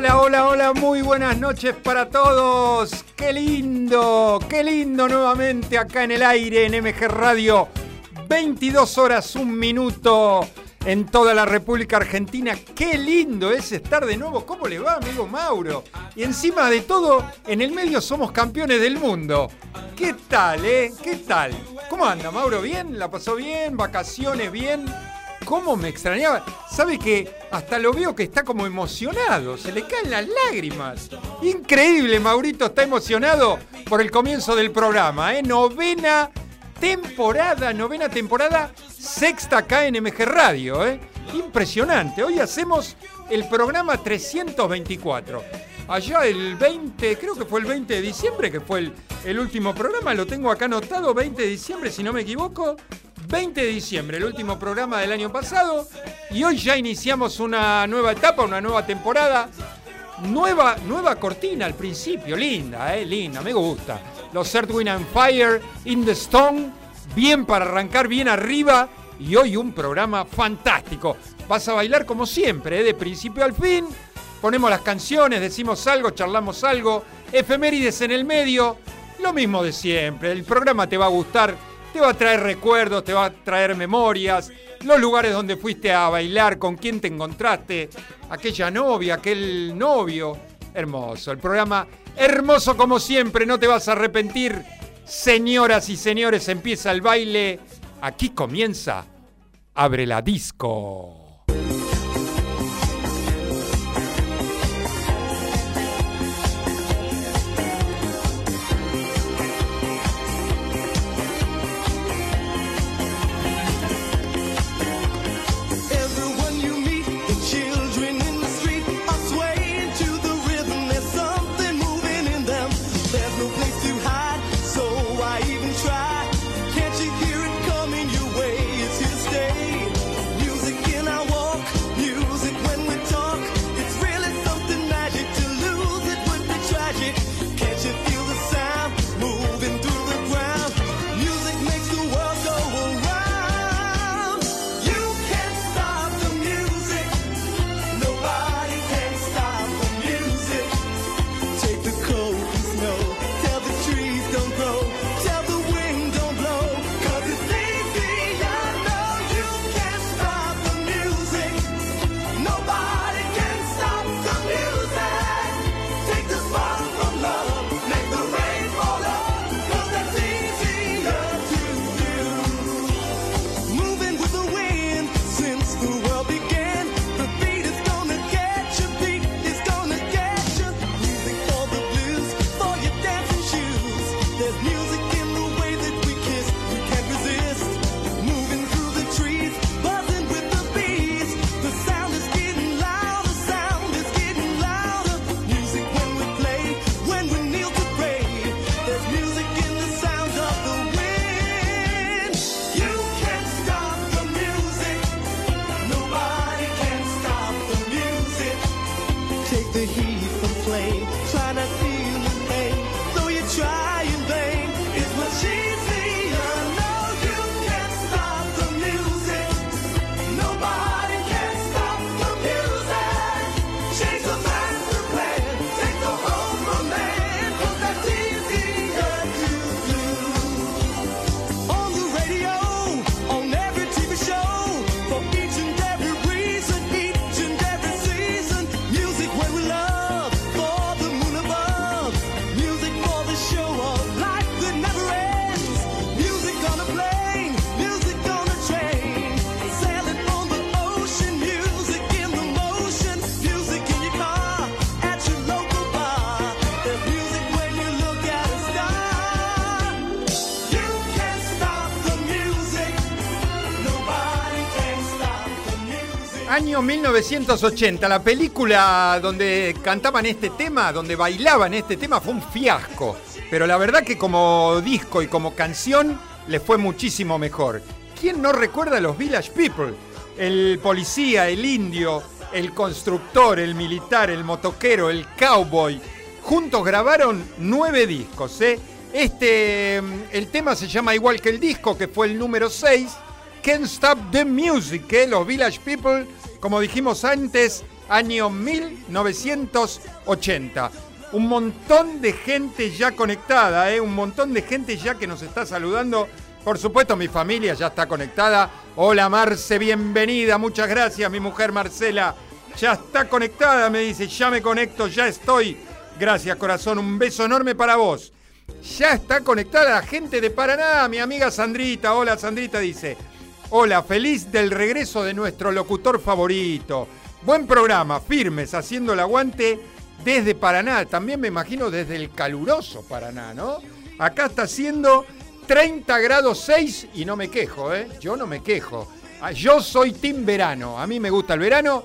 Hola, hola, hola, muy buenas noches para todos. Qué lindo, qué lindo nuevamente acá en el aire en MG Radio. 22 horas, un minuto en toda la República Argentina. Qué lindo es estar de nuevo. ¿Cómo le va, amigo Mauro? Y encima de todo, en el medio somos campeones del mundo. ¿Qué tal, eh? ¿Qué tal? ¿Cómo anda, Mauro? ¿Bien? ¿La pasó bien? ¿Vacaciones bien? ¿Cómo me extrañaba? ¿Sabe que hasta lo veo que está como emocionado? Se le caen las lágrimas. Increíble, Maurito está emocionado por el comienzo del programa, ¿eh? Novena temporada, novena temporada, sexta acá en MG Radio, ¿eh? Impresionante. Hoy hacemos el programa 324. Allá el 20, creo que fue el 20 de diciembre, que fue el, el último programa, lo tengo acá anotado, 20 de diciembre, si no me equivoco. 20 de diciembre, el último programa del año pasado. Y hoy ya iniciamos una nueva etapa, una nueva temporada. Nueva, nueva cortina al principio, linda, eh, linda, me gusta. Los Earth, Wind and Fire, In the Stone, bien para arrancar bien arriba. Y hoy un programa fantástico. Vas a bailar como siempre, eh, de principio al fin. Ponemos las canciones, decimos algo, charlamos algo. Efemérides en el medio. Lo mismo de siempre. El programa te va a gustar te va a traer recuerdos, te va a traer memorias, los lugares donde fuiste a bailar, con quién te encontraste, aquella novia, aquel novio. Hermoso, el programa hermoso como siempre, no te vas a arrepentir. Señoras y señores, empieza el baile. Aquí comienza. Abre la disco. Año 1980, la película donde cantaban este tema, donde bailaban este tema, fue un fiasco. Pero la verdad que como disco y como canción le fue muchísimo mejor. ¿Quién no recuerda a los Village People? El policía, el indio, el constructor, el militar, el motoquero, el cowboy. Juntos grabaron nueve discos. ¿eh? Este, el tema se llama igual que el disco, que fue el número 6. Can't Stop the Music, ¿eh? los Village People como dijimos antes, año 1980. Un montón de gente ya conectada, ¿eh? un montón de gente ya que nos está saludando. Por supuesto, mi familia ya está conectada. Hola Marce, bienvenida, muchas gracias. Mi mujer Marcela ya está conectada, me dice, ya me conecto, ya estoy. Gracias corazón, un beso enorme para vos. Ya está conectada la gente de Paraná, mi amiga Sandrita. Hola Sandrita, dice. Hola, feliz del regreso de nuestro locutor favorito. Buen programa, firmes, haciendo el aguante desde Paraná. También me imagino desde el caluroso Paraná, ¿no? Acá está haciendo 30 grados 6 y no me quejo, ¿eh? Yo no me quejo. Ah, yo soy team verano. A mí me gusta el verano.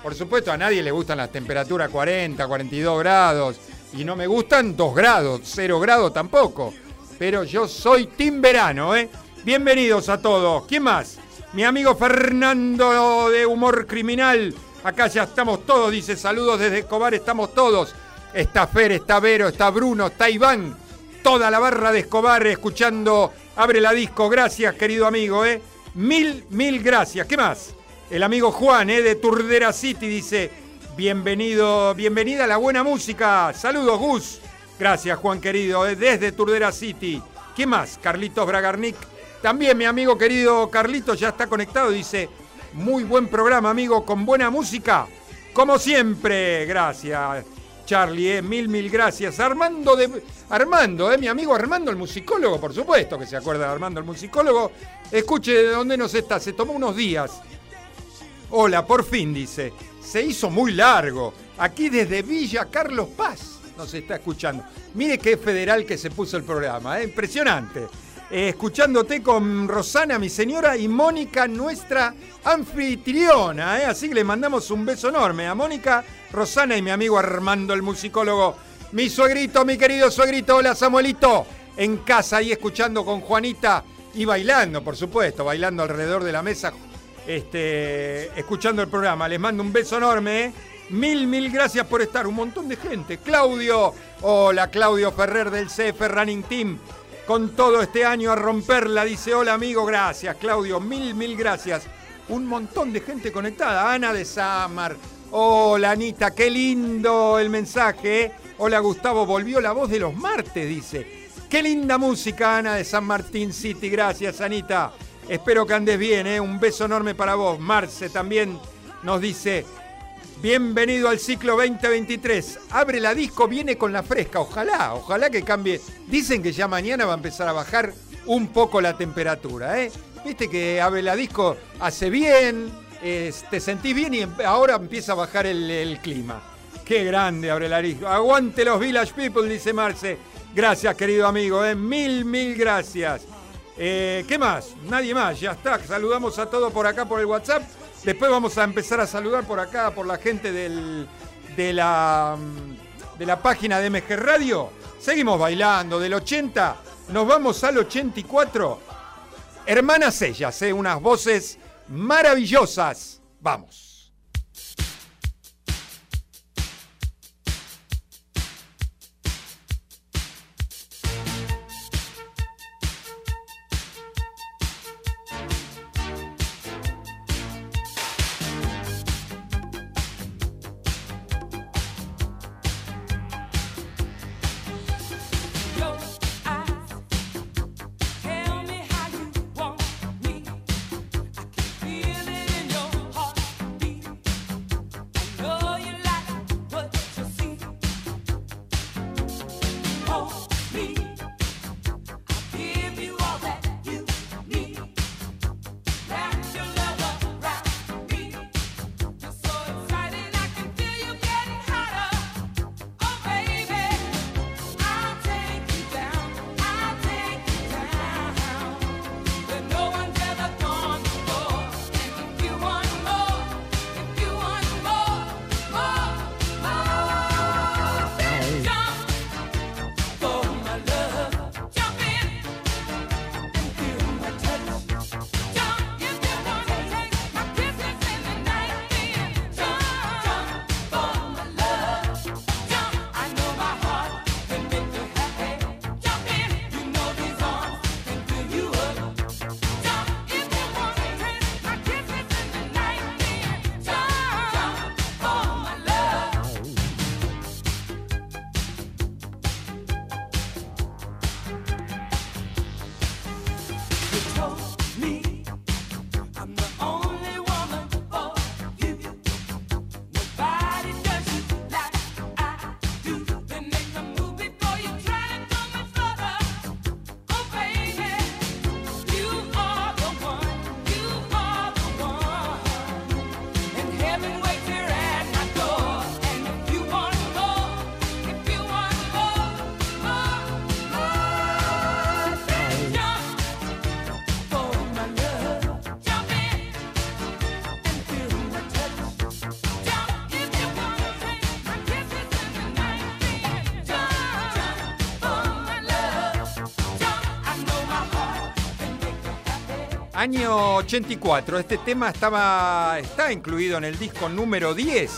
Por supuesto, a nadie le gustan las temperaturas 40, 42 grados. Y no me gustan 2 grados, 0 grados tampoco. Pero yo soy team verano, ¿eh? Bienvenidos a todos. ¿Quién más? Mi amigo Fernando de Humor Criminal. Acá ya estamos todos, dice saludos desde Escobar, estamos todos. Está Fer, está Vero, está Bruno, está Iván. Toda la barra de Escobar escuchando Abre la disco. Gracias, querido amigo, ¿eh? Mil, mil gracias. ¿Qué más? El amigo Juan, ¿eh? De Turdera City, dice, bienvenido, bienvenida a la buena música. Saludos, Gus. Gracias, Juan querido, ¿eh? desde Turdera City. ¿Qué más? Carlitos Bragarnik. También mi amigo querido Carlitos ya está conectado, dice, muy buen programa, amigo, con buena música. Como siempre, gracias, Charlie, eh, mil, mil gracias. Armando, de, Armando, eh, mi amigo Armando, el musicólogo, por supuesto que se acuerda de Armando, el musicólogo. Escuche de dónde nos está, se tomó unos días. Hola, por fin, dice. Se hizo muy largo. Aquí desde Villa Carlos Paz nos está escuchando. Mire qué federal que se puso el programa, ¿eh? impresionante. Eh, escuchándote con Rosana, mi señora, y Mónica, nuestra anfitriona. ¿eh? Así que le mandamos un beso enorme a Mónica, Rosana y mi amigo Armando, el musicólogo. Mi suegrito, mi querido suegrito, hola Samuelito. En casa ahí escuchando con Juanita y bailando, por supuesto, bailando alrededor de la mesa, este, escuchando el programa. Les mando un beso enorme. ¿eh? Mil, mil gracias por estar. Un montón de gente. Claudio, hola Claudio Ferrer del CF Running Team con todo este año a romperla. Dice, hola amigo, gracias Claudio, mil, mil gracias. Un montón de gente conectada. Ana de Samar. Hola Anita, qué lindo el mensaje. ¿eh? Hola Gustavo, volvió la voz de los martes, dice. Qué linda música, Ana de San Martín City. Gracias, Anita. Espero que andes bien, ¿eh? Un beso enorme para vos. Marce también nos dice, Bienvenido al ciclo 2023. Abre la disco, viene con la fresca. Ojalá, ojalá que cambie. Dicen que ya mañana va a empezar a bajar un poco la temperatura, ¿eh? Viste que abre la disco hace bien, te sentís bien y ahora empieza a bajar el, clima. Qué grande abre la disco. Aguante los Village People, dice Marce. Gracias, querido amigo, ¿eh? Mil, mil gracias. Eh, ¿Qué más? Nadie más, ya está. Saludamos a todos por acá por el WhatsApp. Después vamos a empezar a saludar por acá, por la gente de, la, de la página de MG Radio. Seguimos bailando del 80, nos vamos al 84. Hermanas ellas, ¿eh? unas voces maravillosas. Vamos. Año 84. Este tema estaba, está incluido en el disco número 10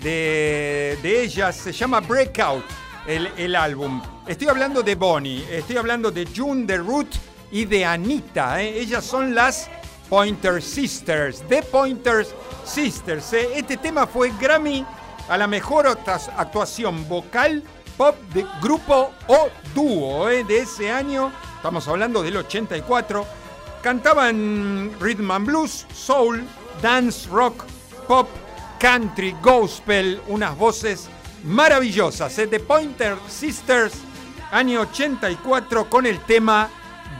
de, ellas. Se llama Breakout, el, el, álbum. Estoy hablando de Bonnie, estoy hablando de June, de Ruth y de Anita. ¿eh? Ellas son las Pointer Sisters, The Pointer Sisters. ¿eh? Este tema fue Grammy a la mejor actuación vocal pop de grupo o dúo ¿eh? de ese año. Estamos hablando del 84. Cantaban rhythm and blues, soul, dance, rock, pop, country, gospel, unas voces maravillosas. ¿eh? The Pointer Sisters, año 84, con el tema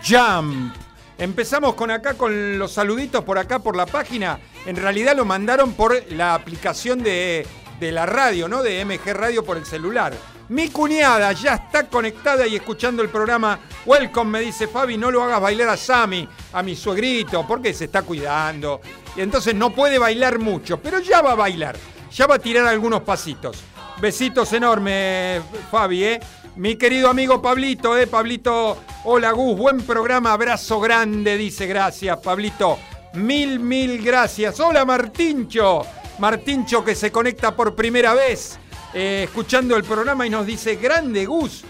Jump. Empezamos con acá con los saluditos por acá por la página. En realidad lo mandaron por la aplicación de, de la radio, ¿no? De MG Radio por el celular. Mi cuñada ya está conectada y escuchando el programa. Welcome, me dice Fabi, no lo hagas bailar a Sammy, a mi suegrito, porque se está cuidando. Y entonces no puede bailar mucho, pero ya va a bailar. Ya va a tirar algunos pasitos. Besitos enormes, Fabi, ¿eh? Mi querido amigo Pablito, ¿eh? Pablito, hola Gus, buen programa, abrazo grande, dice, gracias, Pablito. Mil, mil gracias. Hola Martincho. Martincho que se conecta por primera vez. Eh, escuchando el programa y nos dice, grande Gus,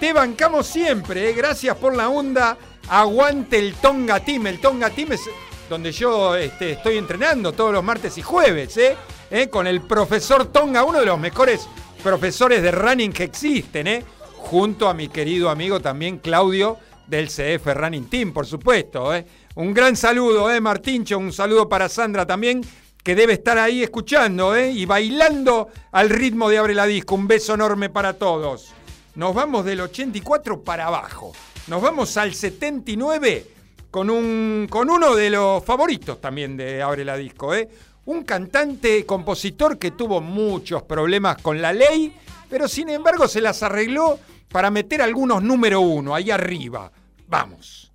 te bancamos siempre, eh, gracias por la onda, aguante el Tonga Team, el Tonga Team es donde yo este, estoy entrenando todos los martes y jueves, eh, eh, con el profesor Tonga, uno de los mejores profesores de running que existen, junto a mi querido amigo también Claudio del CF Running Team, por supuesto. Un gran saludo, eh, Martincho, un saludo para Sandra también, que debe estar ahí escuchando ¿eh? y bailando al ritmo de Abre la Disco. Un beso enorme para todos. Nos vamos del 84 para abajo. Nos vamos al 79 con, un, con uno de los favoritos también de Abre la Disco. ¿eh? Un cantante, compositor que tuvo muchos problemas con la ley, pero sin embargo se las arregló para meter algunos número uno ahí arriba. Vamos.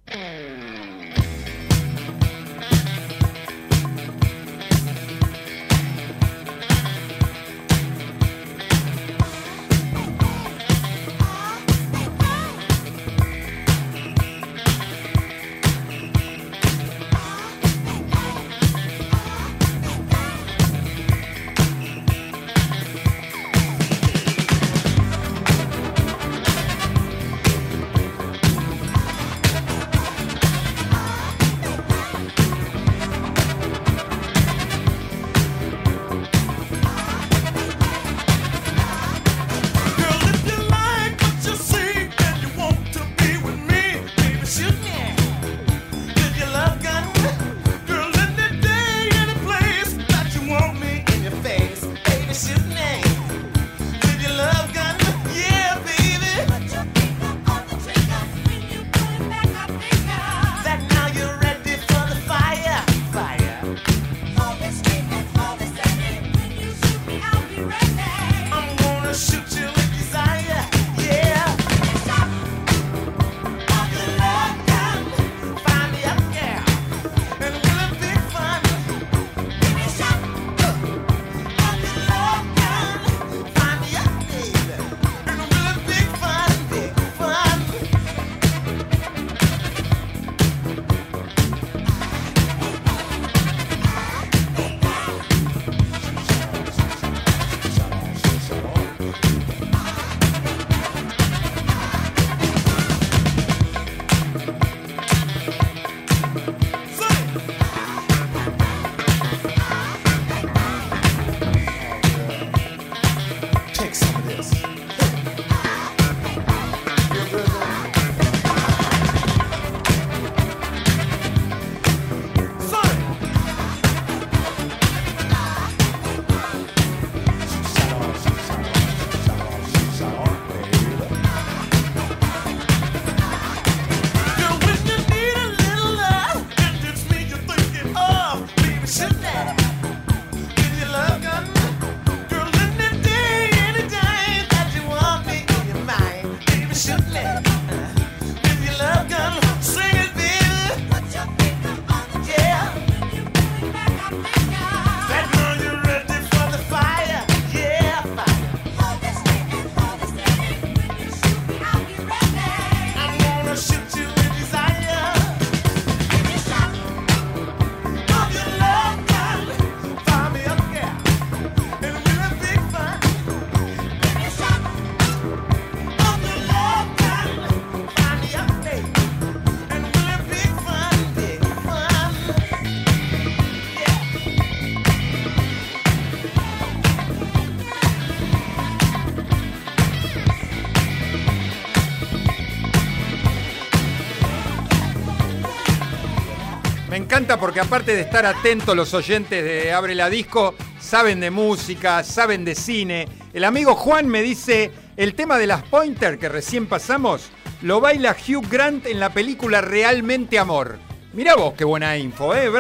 Encanta porque aparte de estar atentos los oyentes de Abre la Disco, saben de música, saben de cine. El amigo Juan me dice, el tema de las Pointer que recién pasamos, lo baila Hugh Grant en la película Realmente Amor. Mirá vos qué buena info, ¿eh?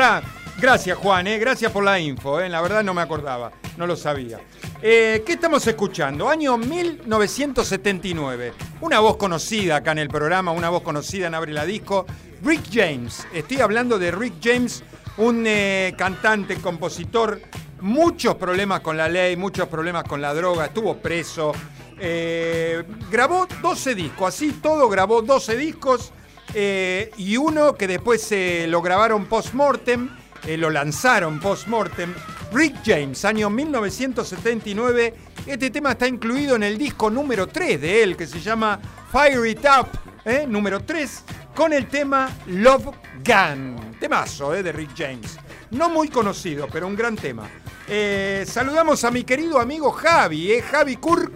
Gracias Juan, ¿eh? gracias por la info, ¿eh? la verdad no me acordaba, no lo sabía. Eh, ¿Qué estamos escuchando? Año 1979. Una voz conocida acá en el programa, una voz conocida en Abre la Disco, Rick James. Estoy hablando de Rick James, un eh, cantante, compositor, muchos problemas con la ley, muchos problemas con la droga, estuvo preso. Eh, grabó 12 discos, así todo grabó 12 discos y uno que después lo grabaron post-mortem, lo lanzaron post-mortem Rick James, año 1979. Este tema está incluido en el disco número 3 de él, que se llama Fire It Up, ¿eh? número 3, con el tema Love Gun. Temazo ¿eh? de Rick James. No muy conocido, pero un gran tema. Eh, saludamos a mi querido amigo Javi, ¿eh? Javi Kurk,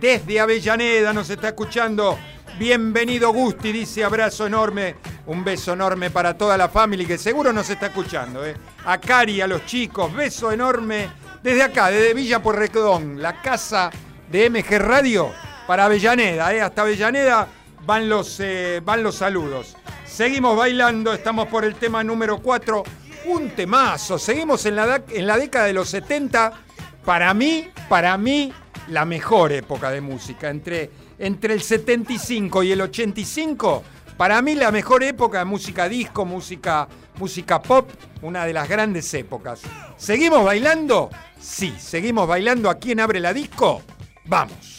desde Avellaneda, nos está escuchando. Bienvenido Gusti, dice abrazo enorme, un beso enorme para toda la familia que seguro nos está escuchando. A Cari, a los chicos, beso enorme desde acá, desde Villa Porrecdón, la casa de MG Radio para Avellaneda. Hasta Avellaneda van los, eh, van los saludos. Seguimos bailando, estamos por el tema número 4, un temazo. Seguimos en la, en la década de los 70, para mí, para mí, la mejor época de música, entre entre el 75 y el 85, para mí la mejor época de música disco, música, música pop, una de las grandes épocas. ¿Seguimos bailando? Sí, seguimos bailando aquí en Abre la Disco. Vamos.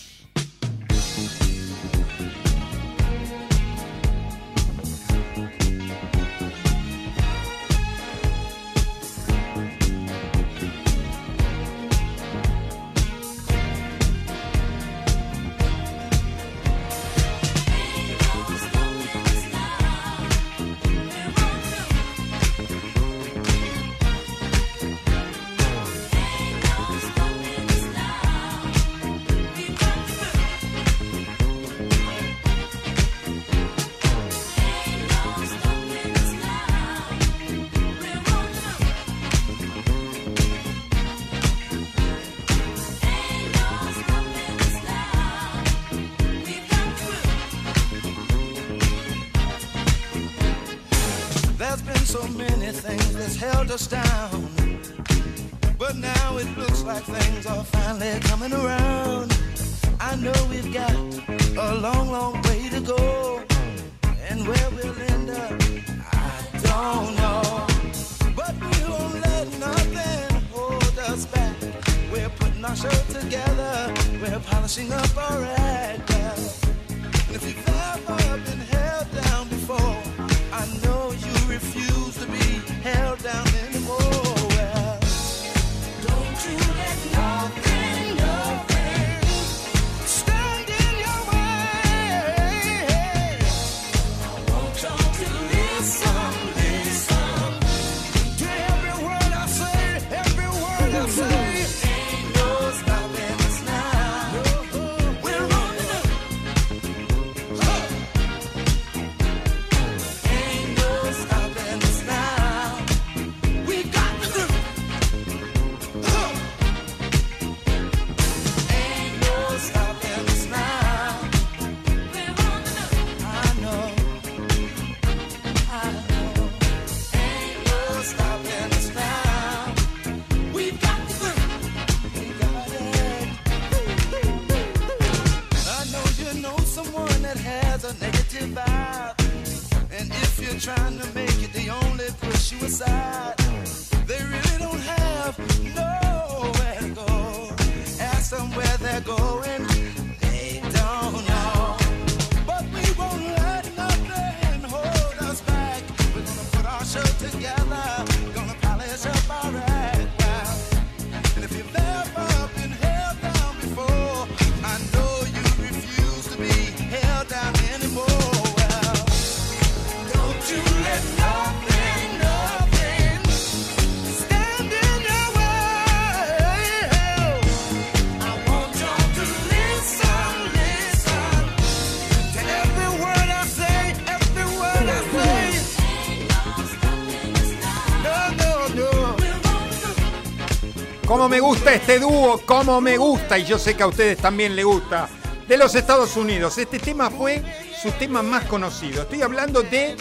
Cómo me gusta este dúo, cómo me gusta, y yo sé que a ustedes también les gusta, de los Estados Unidos. Este tema fue su tema más conocido. Estoy hablando de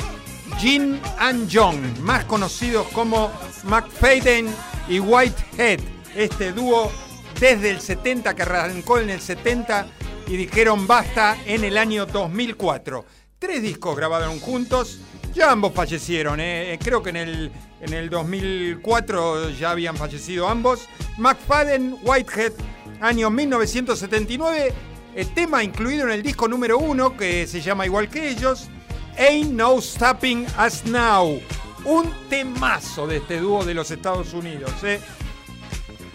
Jin and John, más conocidos como McFadden y Whitehead. Este dúo desde el 70, que arrancó en el 70 y dijeron basta en el año 2004. Tres discos grabaron juntos, ya ambos fallecieron, ¿eh? creo que en el en el 2004 ya habían fallecido ambos. McFadden, Whitehead, año 1979. El tema incluido en el disco número uno, que se llama igual que ellos, Ain't No Stopping Us Now. Un temazo de este dúo de los Estados Unidos. ¿eh?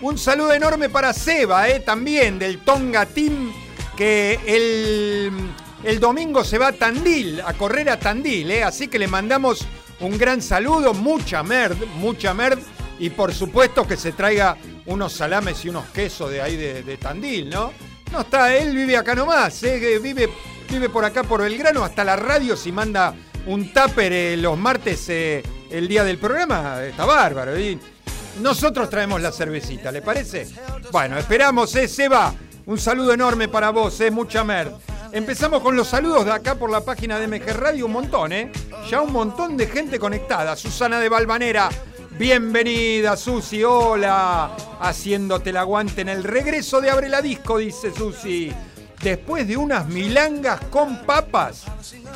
Un saludo enorme para Seba, ¿eh? también del Tonga Team, que el, el domingo se va a Tandil, a correr a Tandil. ¿eh? Así que le mandamos un gran saludo, mucha merd, mucha merd. Y por supuesto que se traiga unos salames y unos quesos de ahí de, Tandil, ¿no? No está, él vive acá nomás, ¿eh? vive, vive por acá por Belgrano, hasta la radio si manda un tupper eh, los martes eh, el día del programa, está bárbaro. Nosotros traemos la cervecita, ¿le parece? Bueno, esperamos, ¿eh? Seba, un saludo enorme para vos, mucha merd. Empezamos con los saludos de acá por la página de MG Radio, un montón, ¿eh? Ya un montón de gente conectada. Susana de Balvanera, bienvenida, Susi, hola. Haciéndote el aguante en el regreso de Abre la Disco, dice Susi. Después de unas milangas con papas,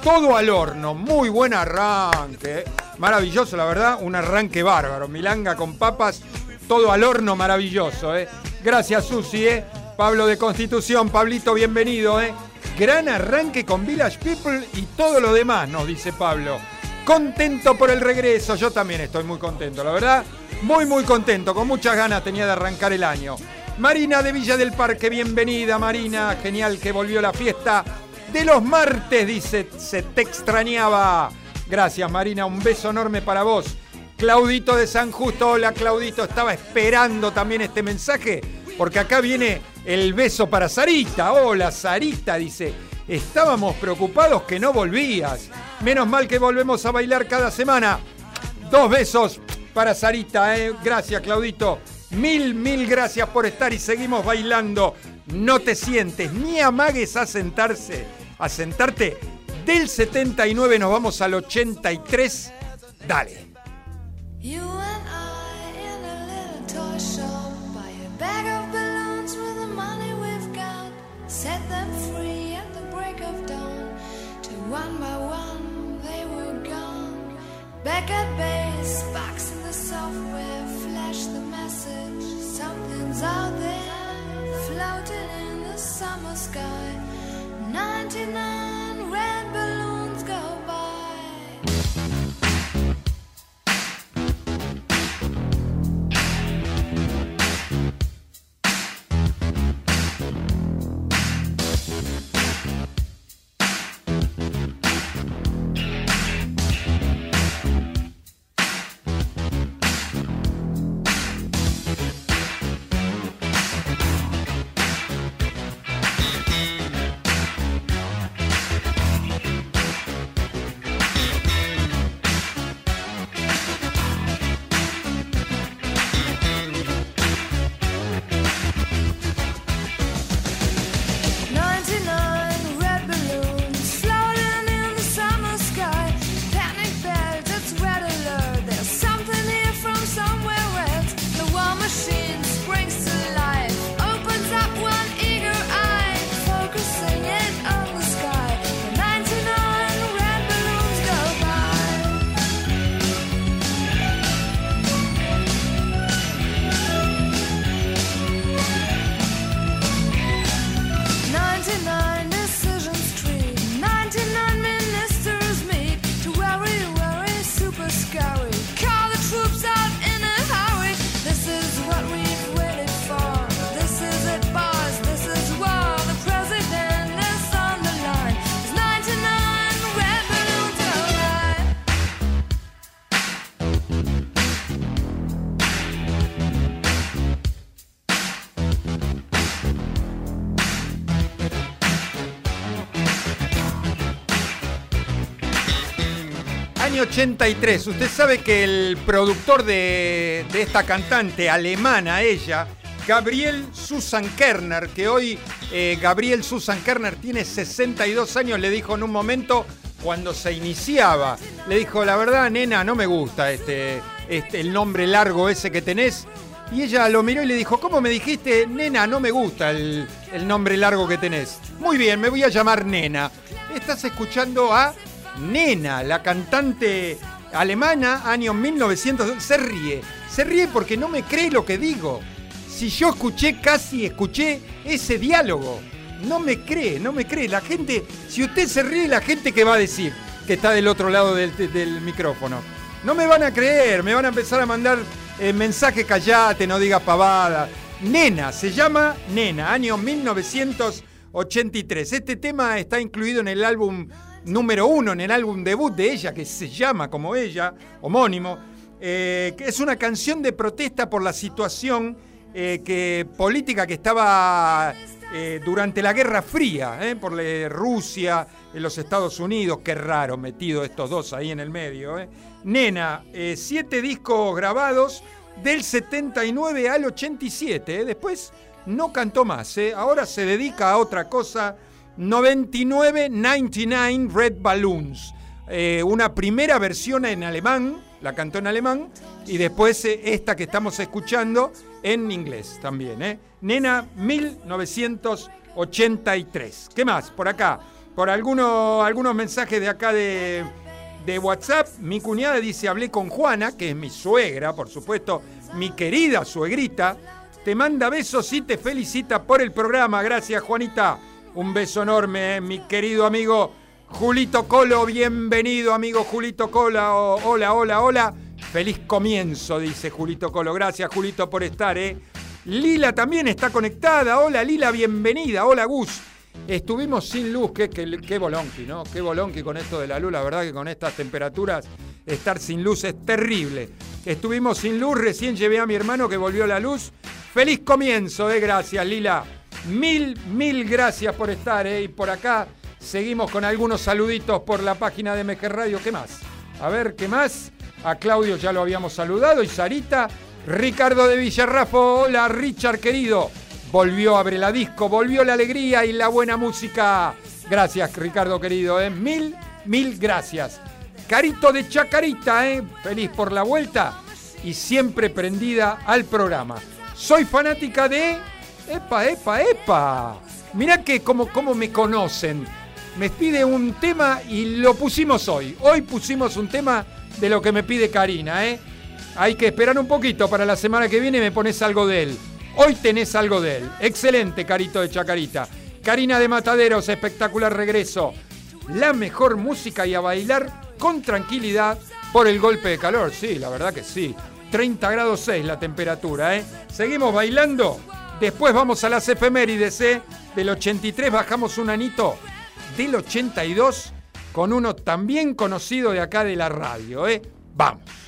todo al horno, muy buen arranque. ¿eh? Maravilloso, la verdad, un arranque bárbaro. Milanga con papas, todo al horno, maravilloso, ¿eh? Gracias, Susi, ¿eh? Pablo de Constitución, Pablito, bienvenido, ¿eh? Gran arranque con Village People y todo lo demás, nos dice Pablo. Contento por el regreso, yo también estoy muy contento, la verdad. Muy, muy contento, con muchas ganas tenía de arrancar el año. Marina de Villa del Parque, bienvenida Marina, genial que volvió la fiesta de los martes, dice, se te extrañaba. Gracias Marina, un beso enorme para vos. Claudito de San Justo, hola Claudito, estaba esperando también este mensaje, porque acá viene el beso para Sarita. Hola, Sarita, dice. Estábamos preocupados que no volvías. Menos mal que volvemos a bailar cada semana. Dos besos para Sarita, ¿eh? Gracias, Claudito. Mil, mil gracias por estar y seguimos bailando. No te sientes ni amagues a sentarse. A sentarte. Del 79 nos vamos al 83. Dale. Box in the software, flash the message. Something's out there, floating in the summer sky. 99 red balloons 83. Usted sabe que el productor de, esta cantante alemana, ella, Gabriel Susan Kerner, que hoy eh, Gabriel Susan Kerner tiene 62 años, le dijo en un momento cuando se iniciaba, le dijo, la verdad, nena, no me gusta este, este, el nombre largo ese que tenés. Y ella lo miró y le dijo, ¿cómo me dijiste, nena, no me gusta el, el nombre largo que tenés? Muy bien, me voy a llamar nena. Estás escuchando a Nena, la cantante alemana, año 1900. Se ríe, se ríe porque no me cree lo que digo. Si yo escuché, casi escuché ese diálogo. No me cree, no me cree. La gente, si usted se ríe, la gente que va a decir que está del otro lado del, micrófono. No me van a creer, me van a empezar a mandar eh, mensaje callate, no diga pavada. Nena, se llama Nena, año 1983. Este tema está incluido en el álbum número uno, en el álbum debut de ella, que se llama como ella, homónimo, eh, que es una canción de protesta por la situación eh, política que estaba eh, durante la Guerra Fría, por la Rusia, los Estados Unidos, qué raro metido estos dos ahí en el medio. Nena, siete discos grabados del 79 al 87, después no cantó más, ahora se dedica a otra cosa 9999 Red Balloons. Eh, una primera versión en alemán, la cantó en alemán, y después eh, esta que estamos escuchando en inglés también. ¿eh? Nena 1983. ¿Qué más? Por acá, por algunos, algunos mensajes de acá de, de WhatsApp, mi cuñada dice, hablé con Juana, que es mi suegra, por supuesto, mi querida suegrita, te manda besos y te felicita por el programa. Gracias, Juanita. Un beso enorme, mi querido amigo Julito Colo. Bienvenido, amigo Julito Colo. hola, hola, hola. Feliz comienzo, dice Julito Colo. Gracias, Julito, por estar, ¿eh? Lila también está conectada. Hola, Lila, bienvenida. Hola, Gus. Estuvimos sin luz, qué, qué, bolonqui, ¿no? Qué bolonqui con esto de la luz. La verdad que con estas temperaturas estar sin luz es terrible. Estuvimos sin luz, recién llevé a mi hermano que volvió la luz. Feliz comienzo, ¿eh? Gracias, Lila. Mil, mil gracias por estar, ¿eh? Y por acá seguimos con algunos saluditos por la página de MG Radio. ¿Qué más? A ver, ¿qué más? A Claudio ya lo habíamos saludado. Y Sarita, Ricardo de Villarrafo. Hola, Richard querido. Volvió Abre la Disco, volvió la alegría y la buena música. Gracias, Ricardo querido, ¿eh? Mil, mil gracias. Carito de Chacarita, ¿eh? Feliz por la vuelta y siempre prendida al programa. Soy fanática de Epa, epa, epa. Mirá que como, como me conocen. Me pide un tema y lo pusimos hoy. Hoy pusimos un tema de lo que me pide Karina, ¿eh? Hay que esperar un poquito para la semana que viene me pones algo de él. Hoy tenés algo de él. Excelente, Carito de Chacarita. Karina de Mataderos, espectacular regreso. La mejor música y a bailar con tranquilidad por el golpe de calor. Sí, la verdad que sí. 30 grados 6 la temperatura, ¿eh? Seguimos bailando. Después vamos a las efemérides, ¿eh? Del 83 bajamos un anito del 82 con uno también conocido de acá de la radio, ¿eh? Vamos.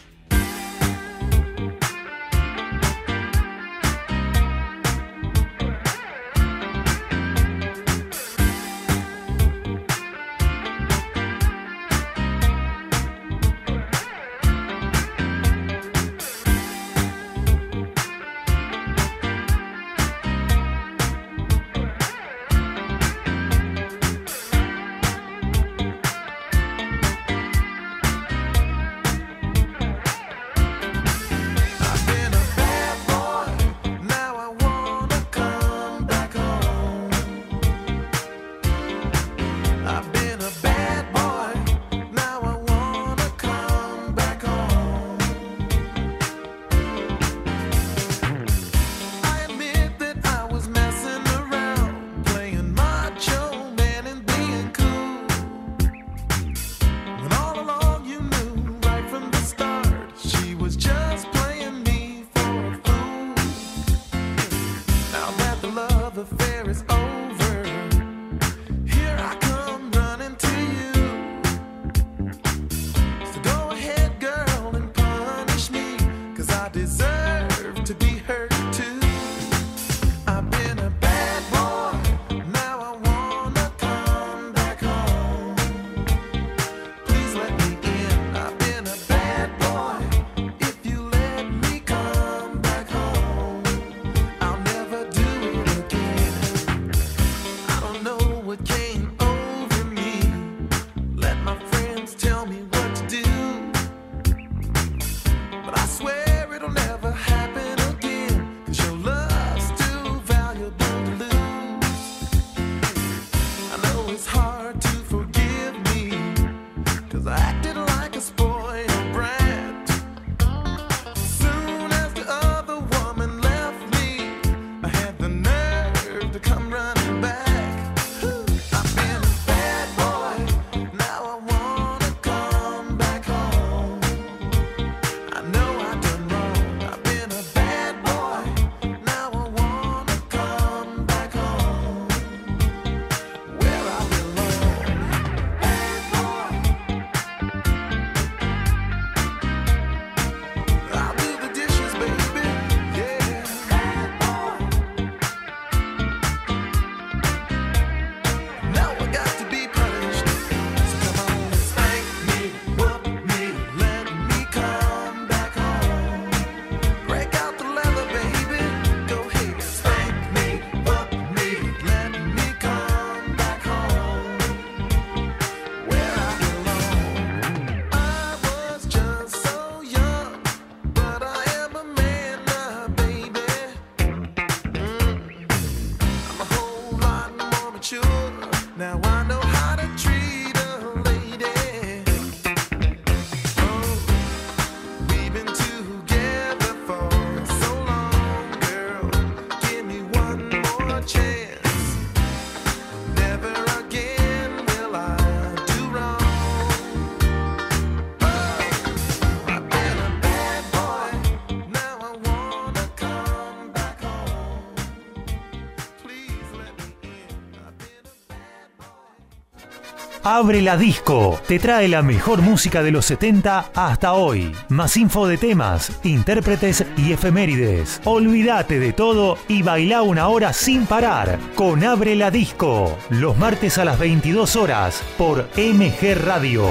Abre la Disco. Te trae la mejor música de los 70 hasta hoy. Más info de temas, intérpretes y efemérides. Olvídate de todo y baila una hora sin parar con Abre la Disco. Los martes a las 22 horas por MG Radio.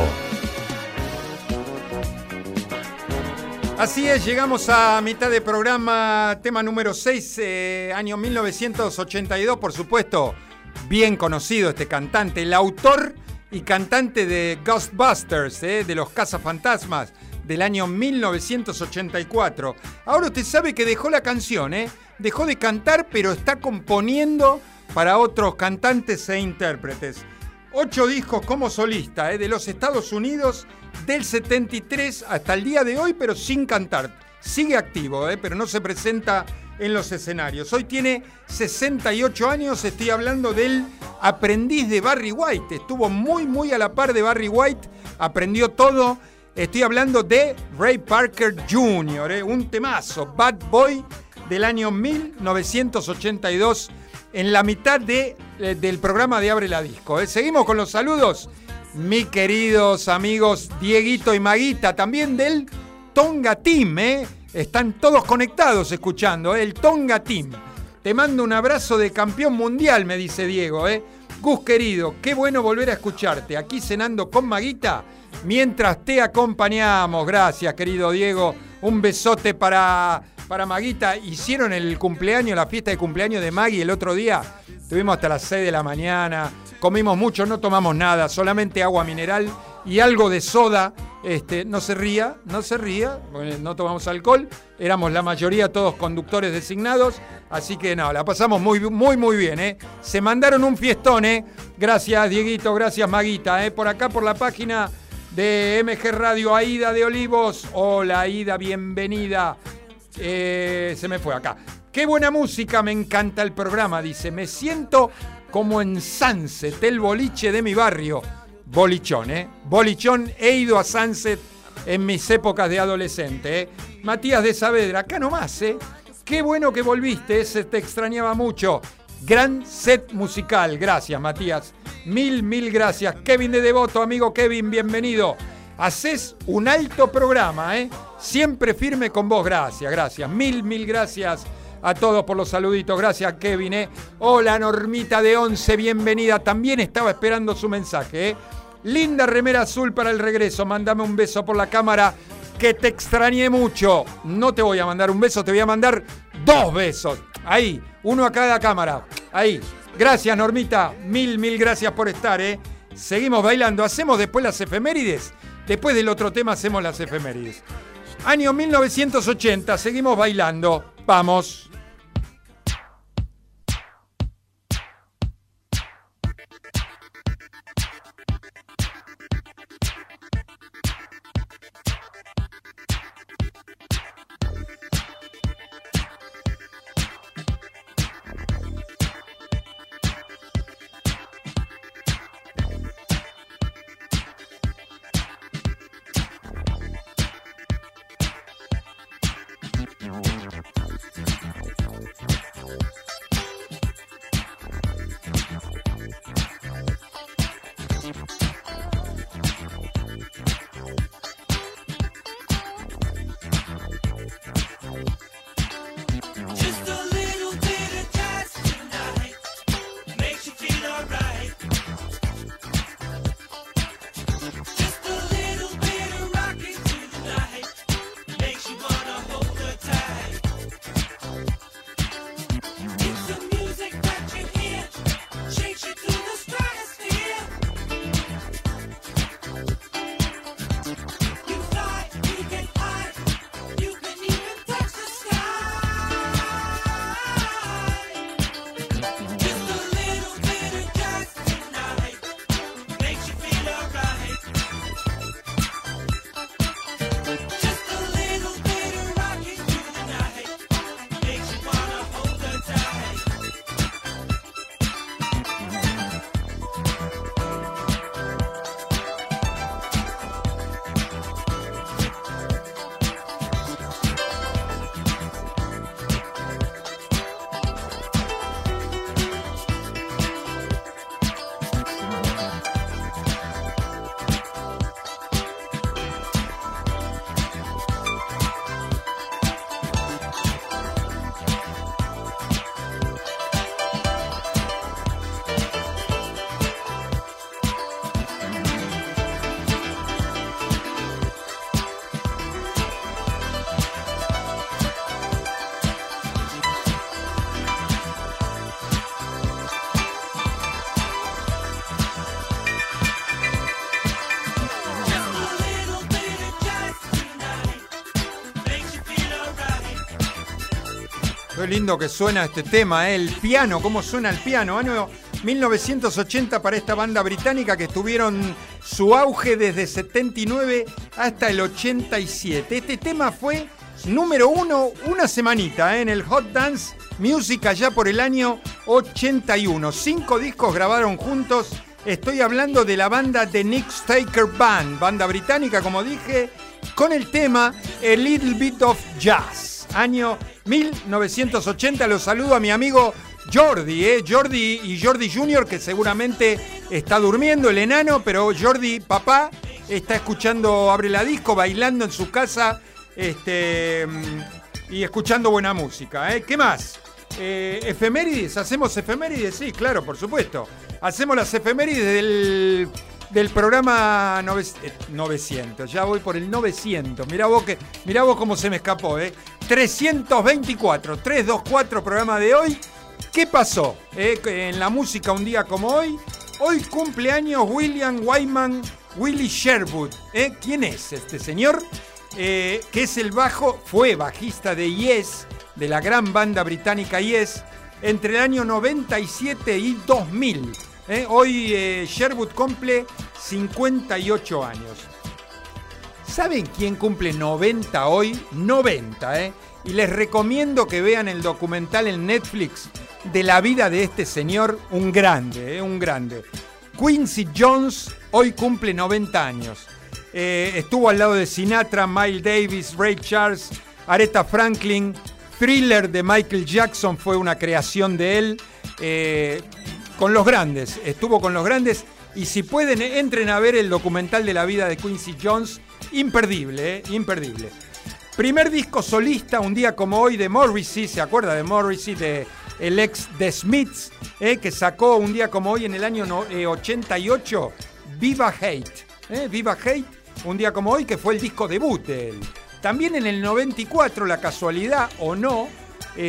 Así es, llegamos a mitad de programa, tema número 6, eh, año 1982, por supuesto, bien conocido este cantante, el autor y cantante de Ghostbusters, eh, de los cazafantasmas del año 1984. Ahora usted sabe que dejó la canción, eh, dejó de cantar, pero está componiendo para otros cantantes e intérpretes. Ocho discos como solista de los Estados Unidos del 73 hasta el día de hoy, pero sin cantar. Sigue activo, ¿eh? pero no se presenta en los escenarios. Hoy tiene 68 años, estoy hablando del aprendiz de Barry White. Estuvo muy, muy a la par de Barry White, aprendió todo. Estoy hablando de Ray Parker Jr., ¿eh? un temazo, Bad Boy del año 1982, en la mitad de, eh, del programa de Abre la Disco. ¿eh? Seguimos con los saludos mis queridos amigos Dieguito y Maguita, también del Tonga Team, ¿eh? Están todos conectados escuchando, ¿eh? el Tonga Team. Te mando un abrazo de campeón mundial, me dice Diego, ¿eh? Gus querido, qué bueno volver a escucharte aquí cenando con Maguita mientras te acompañamos. Gracias, querido Diego. Un besote para, para Maguita. Hicieron el cumpleaños, la fiesta de cumpleaños de Maggie el otro día. Estuvimos hasta las 6 de la mañana comimos mucho, no tomamos nada, solamente agua mineral y algo de soda. Este, no se ría, no se ría, no tomamos alcohol, éramos la mayoría todos conductores designados, así que no, la pasamos muy, muy, muy bien. ¿eh? Se mandaron un fiestón, ¿eh? gracias Dieguito, gracias Maguita, ¿eh? por acá por la página de MG Radio Aida de Olivos. Hola Aida, bienvenida. Eh, se me fue acá. Qué buena música, me encanta el programa, dice. Me siento como en Sunset, el boliche de mi barrio. Bolichón, ¿eh? Bolichón, he ido a Sunset en mis épocas de adolescente, ¿eh? Matías de Saavedra, acá nomás, ¿eh? Qué bueno que volviste, se te extrañaba mucho. Gran set musical, gracias Matías. Mil, mil gracias. Kevin de Devoto, amigo Kevin, bienvenido. Haces un alto programa, ¿eh? Siempre firme con vos, gracias, gracias. Mil, mil gracias a todos por los saluditos. Gracias, Kevin. ¿eh? Hola, Normita de Once, bienvenida. También estaba esperando su mensaje. ¿eh? Linda remera azul para el regreso. Mándame un beso por la cámara, que te extrañé mucho. No te voy a mandar un beso, te voy a mandar dos besos. Ahí, uno a cada cámara. Ahí. Gracias, Normita. Mil, mil gracias por estar. ¿eh? Seguimos bailando. Hacemos después las efemérides. Después del otro tema hacemos las efemérides. Año 1980, seguimos bailando. Vamos. Lindo que suena este tema, ¿eh? el piano, cómo suena el piano. Año 1980 para esta banda británica que tuvieron su auge desde 79 hasta el 87. Este tema fue número uno una semanita ¿eh? en el Hot Dance Music allá por el año 81. Cinco discos grabaron juntos. Estoy hablando de la banda The Nick Staker Band, banda británica, como dije, con el tema A Little Bit of Jazz. Año 1980. Los saludo a mi amigo Jordi, ¿eh? Jordi y Jordi Junior, que seguramente está durmiendo, el enano, pero Jordi, papá, está escuchando Abre la Disco, bailando en su casa este, y escuchando buena música. ¿eh? ¿Qué más? Eh, efemérides, ¿hacemos efemérides? Sí, claro, por supuesto. Hacemos las efemérides del del programa 900. Eh, ya voy por el 900. Mirá vos, que, mirá vos cómo se me escapó, ¿eh? 324, 324 programa de hoy. ¿Qué pasó eh? en la música un día como hoy? Hoy cumpleaños William Wyman Willie Sherwood. ¿eh? ¿Quién es este señor? Eh, que es el bajo, fue bajista de Yes, de la gran banda británica Yes, entre el año 97 y 2000. ¿Eh? Hoy eh, Sherwood cumple 58 años. ¿Saben quién cumple 90 hoy? 90, ¿eh? Y les recomiendo que vean el documental en Netflix de la vida de este señor, un grande, ¿eh? un grande. Quincy Jones hoy cumple 90 años. Eh, estuvo al lado de Sinatra, Miles Davis, Ray Charles, Aretha Franklin. Thriller de Michael Jackson fue una creación de él con los grandes, estuvo con los grandes y si pueden entren a ver el documental de la vida de Quincy Jones, imperdible, ¿eh? imperdible. Primer disco solista, un día como hoy, de Morrissey, ¿se acuerda de Morrissey, de el ex de Smiths, ¿eh? que sacó un día como hoy en el año 88, eh, Viva Hate, Viva Hate, un día como hoy, que fue el disco debut de él. También en el 94, la casualidad o no,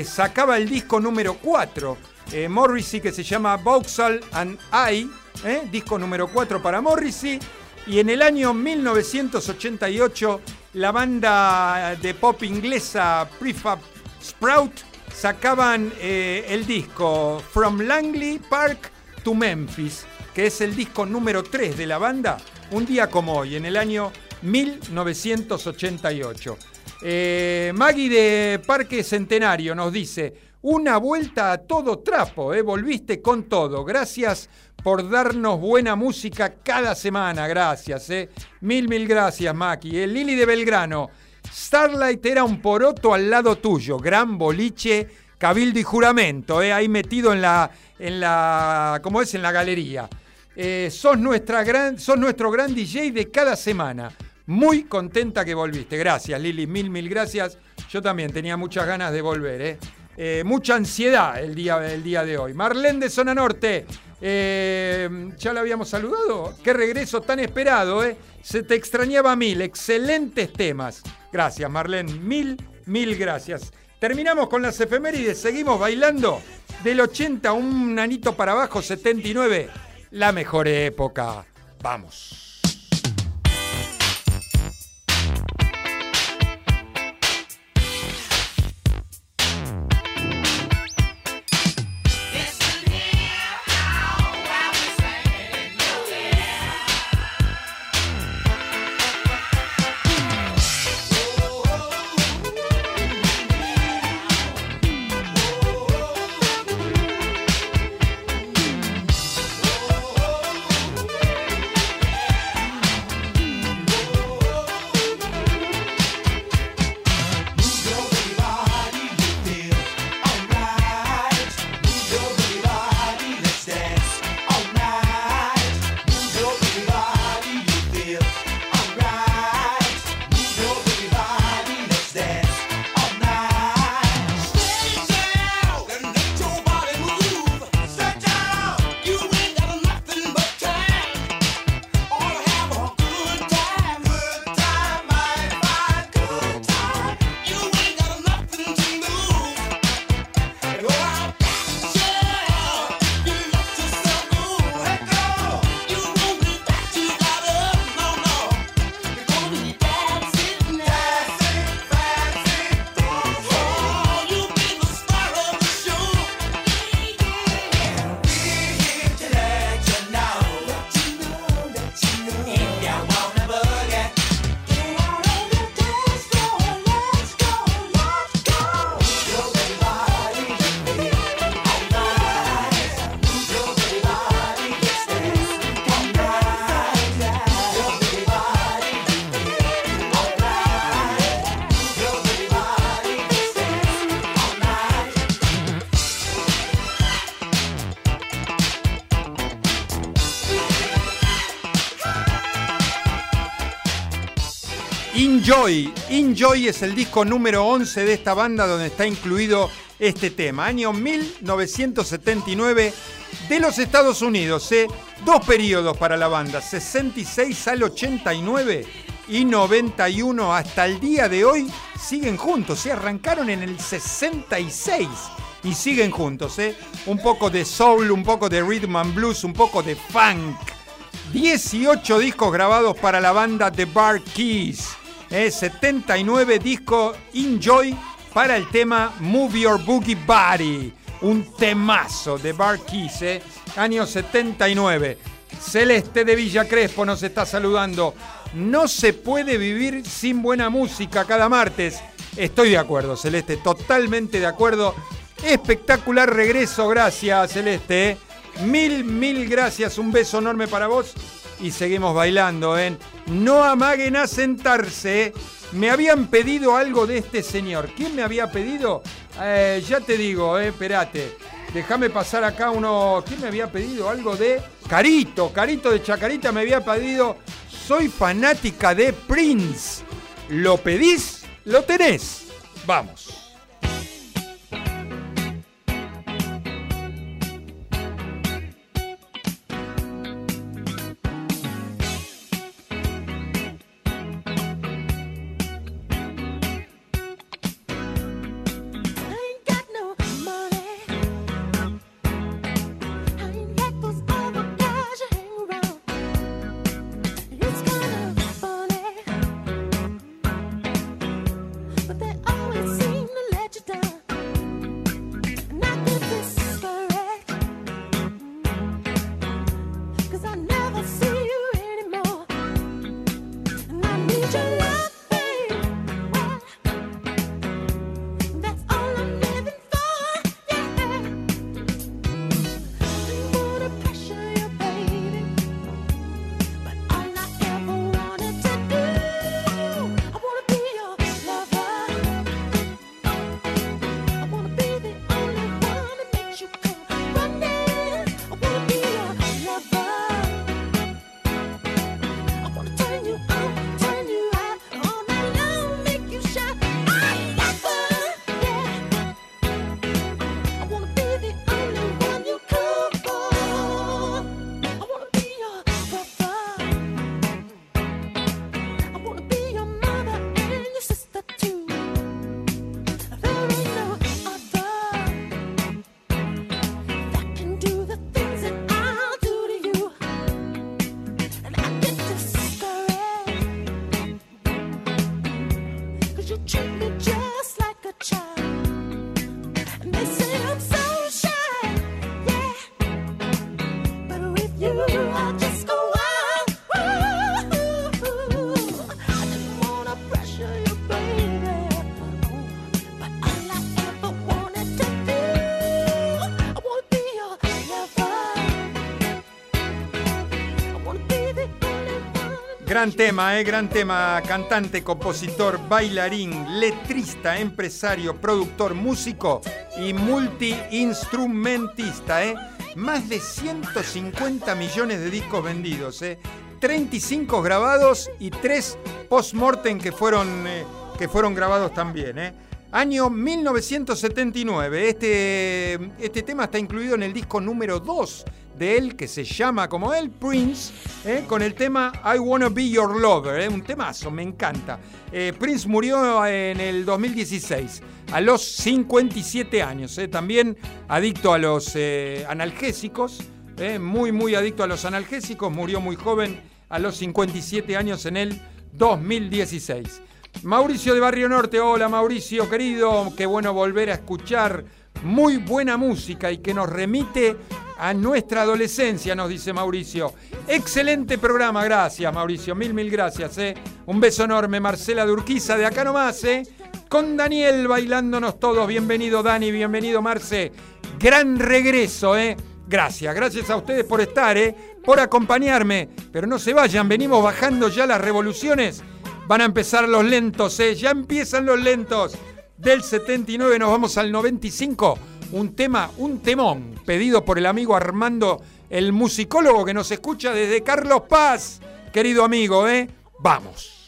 sacaba el disco número 4, eh, Morrissey que se llama Vauxhall and I, eh, disco número 4 para Morrissey. Y en el año 1988 la banda de pop inglesa Prefab Sprout sacaban eh, el disco From Langley Park to Memphis, que es el disco número 3 de la banda, un día como hoy, en el año 1988. Maggie de Parque Centenario nos dice, una vuelta a todo trapo, ¿eh? volviste con todo. Gracias por darnos buena música cada semana, gracias. ¿eh? Mil, mil gracias, Maki. El Lili de Belgrano, Starlight era un poroto al lado tuyo, gran boliche, cabildo y juramento, ¿eh? ahí metido en la, en la, ¿cómo es? En la galería. Eh, sos, nuestra gran, sos nuestro gran DJ de cada semana. Muy contenta que volviste. Gracias, Lili. Mil, mil gracias. Yo también tenía muchas ganas de volver. ¿eh? Eh, mucha ansiedad el día, día de hoy. Marlene de Zona Norte, eh, ya la habíamos saludado. Qué regreso tan esperado, ¿eh? Se te extrañaba mil, excelentes temas. Gracias, Marlene, mil, mil gracias. Terminamos con las efemérides, seguimos bailando. Del 80, un nanito para abajo, 79, la mejor época. Vamos. Enjoy. Enjoy es el disco número 11 de esta banda donde está incluido este tema. Año 1979 de los Estados Unidos. ¿eh? Dos periodos para la banda, 66 al 89 y 91 hasta el día de hoy. Siguen juntos, se arrancaron en el 66 y siguen juntos. ¿eh? Un poco de soul, un poco de rhythm and blues, un poco de funk. 18 discos grabados para la banda The Bar Keys. 79 discos Enjoy para el tema Move Your Boogie Body. Un temazo de Bar Keys, ¿eh? año 79. Celeste de Villa Crespo nos está saludando. No se puede vivir sin buena música cada martes. Estoy de acuerdo, Celeste, totalmente de acuerdo. Espectacular regreso, gracias, Celeste. ¿eh? Mil, mil gracias, un beso enorme para vos y seguimos bailando, ¿eh? No amaguen a sentarse. Me habían pedido algo de este señor. ¿Quién me había pedido? Eh, ya te digo, eh, espérate. Déjame pasar acá uno. ¿Quién me había pedido algo de Carito? Carito de Chacarita me había pedido. Soy fanática de Prince. ¿Lo pedís? Lo tenés. Vamos. Gran tema, eh, gran tema. Cantante, compositor, bailarín, letrista, empresario, productor, músico y multiinstrumentista. Eh. Más de 150 millones de discos vendidos. Eh. 35 grabados y 3 post-mortem que, fueron, eh, que fueron grabados también. Eh. Año 1979. Este, este tema está incluido en el disco número 2 de él que se llama como él, Prince, eh, con el tema I Wanna Be Your Lover, eh, un temazo, me encanta. Eh, Prince murió en el 2016, a los 57 años, también adicto a los analgésicos, muy, muy adicto a los analgésicos, murió muy joven, a los 57 años en el 2016. Mauricio de Barrio Norte, hola Mauricio querido, qué bueno volver a escuchar muy buena música y que nos remite a nuestra adolescencia, nos dice Mauricio. Excelente programa, gracias Mauricio, mil, mil gracias. ¿eh? Un beso enorme, Marcela Durquiza, de acá nomás, ¿eh? con Daniel bailándonos todos. Bienvenido Dani, bienvenido Marce. Gran regreso, ¿eh? Gracias, gracias a ustedes por estar, ¿eh? por acompañarme. Pero no se vayan, venimos bajando ya las revoluciones. Van a empezar los lentos, ¿eh? ya empiezan los lentos. Del 79 nos vamos al 95 un tema, un temón, pedido por el amigo Armando, el musicólogo que nos escucha desde Carlos Paz. Querido amigo, ¿eh? Vamos.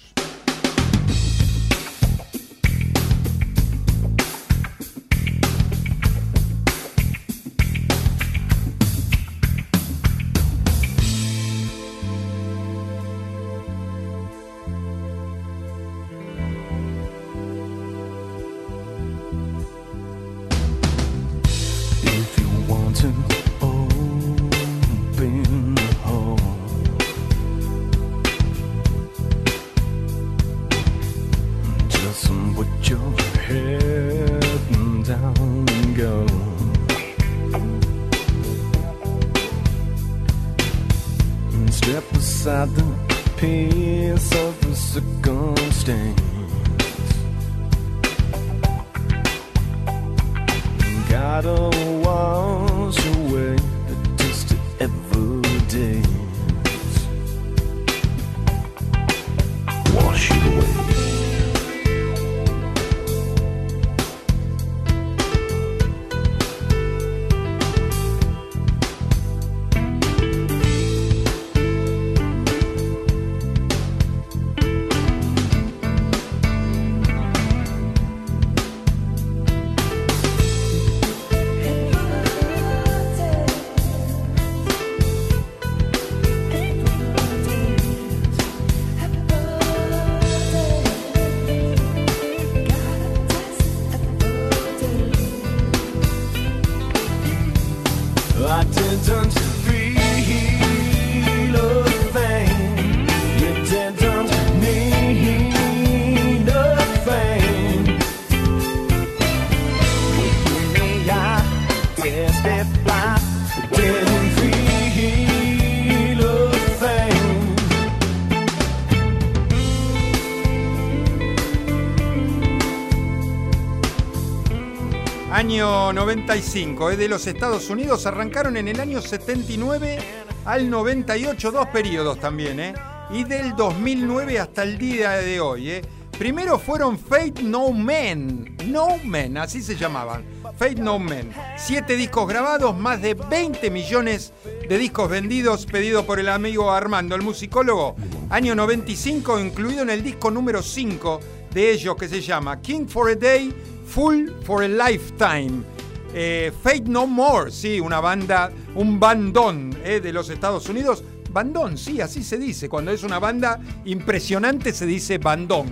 Año 95, es de los Estados Unidos, arrancaron en el año 79 al 98, dos periodos también, ¿eh? Y del 2009 hasta el día de hoy, ¿eh? Primero fueron Fate No Men, No Men, así se llamaban, Fate No Men. Siete discos grabados, más de 20 millones de discos vendidos, pedido por el amigo Armando, el musicólogo. Año 95, incluido en el disco número 5 de ellos, que se llama King for a Day, Full for a Lifetime. Eh, Fate No More, sí, una banda, un bandón eh, de los Estados Unidos. Bandón, sí, así se dice. Cuando es una banda impresionante se dice bandón.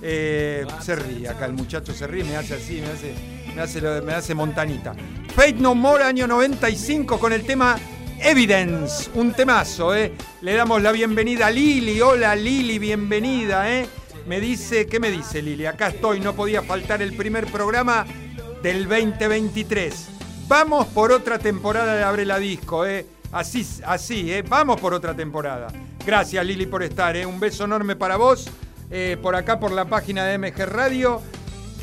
Eh, se ríe acá, el muchacho se ríe, me hace así, me hace, me hace, me hace montanita. Fate No More, año 95, con el tema Evidence, un temazo, ¿eh? Le damos la bienvenida a Lili. Hola Lili, bienvenida, ¿eh? Me dice, ¿qué me dice Lili? Acá estoy, no podía faltar el primer programa del 2023. Vamos por otra temporada de Abre la Disco, ¿eh? Así, así, ¿eh? Vamos por otra temporada. Gracias Lili por estar, ¿eh? Un beso enorme para vos. eh, por acá, por la página de MG Radio.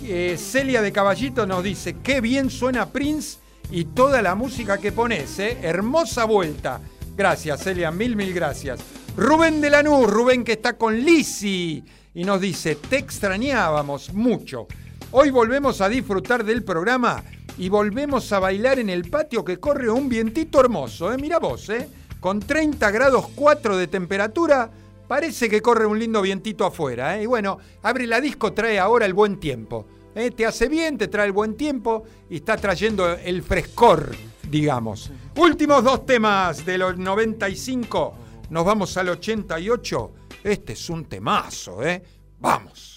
Eh, Celia de Caballito nos dice, qué bien suena Prince y toda la música que pones, ¿eh? Hermosa vuelta. Gracias, Celia, mil, mil gracias. Rubén de Lanús, Rubén que está con Lisi y nos dice, te extrañábamos mucho. Hoy volvemos a disfrutar del programa y volvemos a bailar en el patio que corre un vientito hermoso, ¿eh? Mira vos, ¿eh? Con 30 grados 4 de temperatura, parece que corre un lindo vientito afuera, ¿eh? Y bueno, abre la disco, trae ahora el buen tiempo. ¿eh? Te hace bien, te trae el buen tiempo y está trayendo el frescor, digamos. Últimos dos temas de los 95, nos vamos al 88. Este es un temazo, ¿eh? Vamos.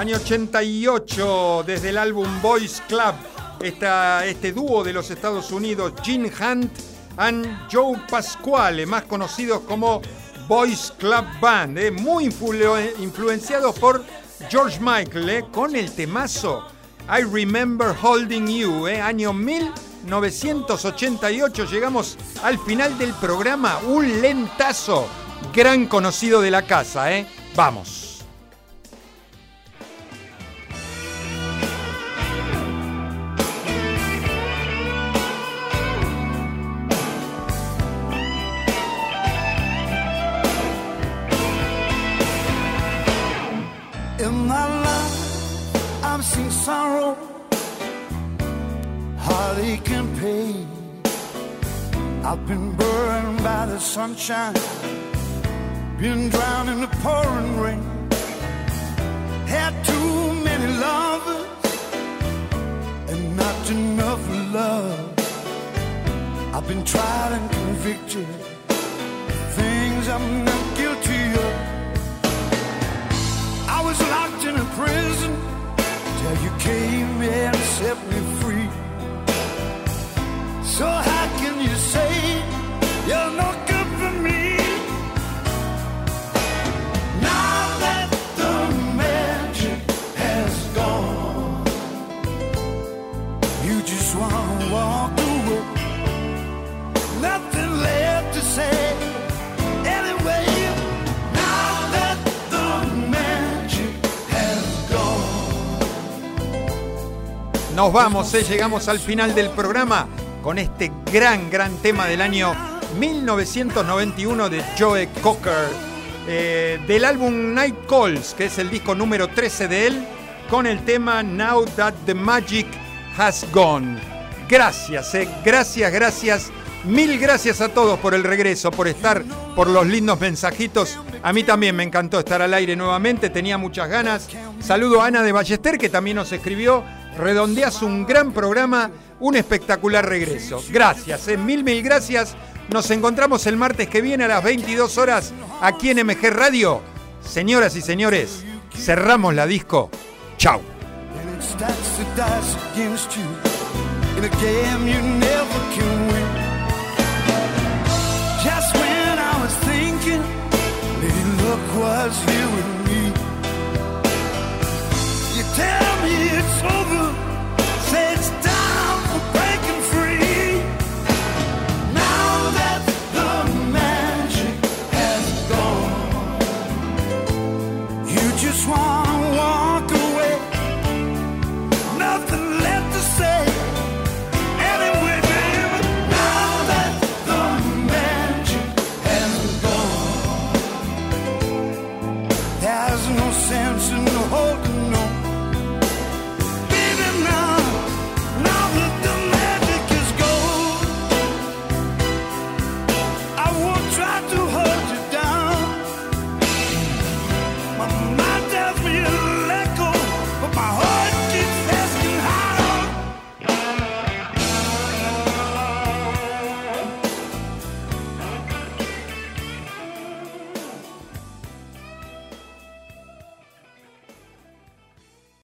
Año 88, desde el álbum Boys Club, esta- este dúo de los Estados Unidos, Gene Hunt and Joe Pasquale, más conocidos como Boys Club Band, eh, muy influ- influenciados por George Michael, eh, con el temazo I Remember Holding You, eh, año 1988. Llegamos al final del programa, un lentazo, gran conocido de la casa. eh. Vamos. And pain. I've been burned by the sunshine, been drowned in the pouring rain. Had too many lovers and not enough love. I've been tried and convicted, things I'm not guilty of. I was locked in a prison till you came and set me free. Nos vamos, eh, llegamos al final del programa con este gran, gran tema del año 1991 de Joe Cocker, eh, del álbum Night Calls, que es el disco número 13 de él, con el tema Now That the Magic Has Gone. Gracias, eh, gracias, gracias. Mil gracias a todos por el regreso, por estar, por los lindos mensajitos. A mí también me encantó estar al aire nuevamente, tenía muchas ganas. Saludo a Ana de Ballester, que también nos escribió. Redondeas un gran programa, un espectacular regreso. Gracias, eh, mil, mil gracias. Nos encontramos el martes que viene a las 22 horas aquí en MG Radio. Señoras y señores, cerramos la disco. Chau.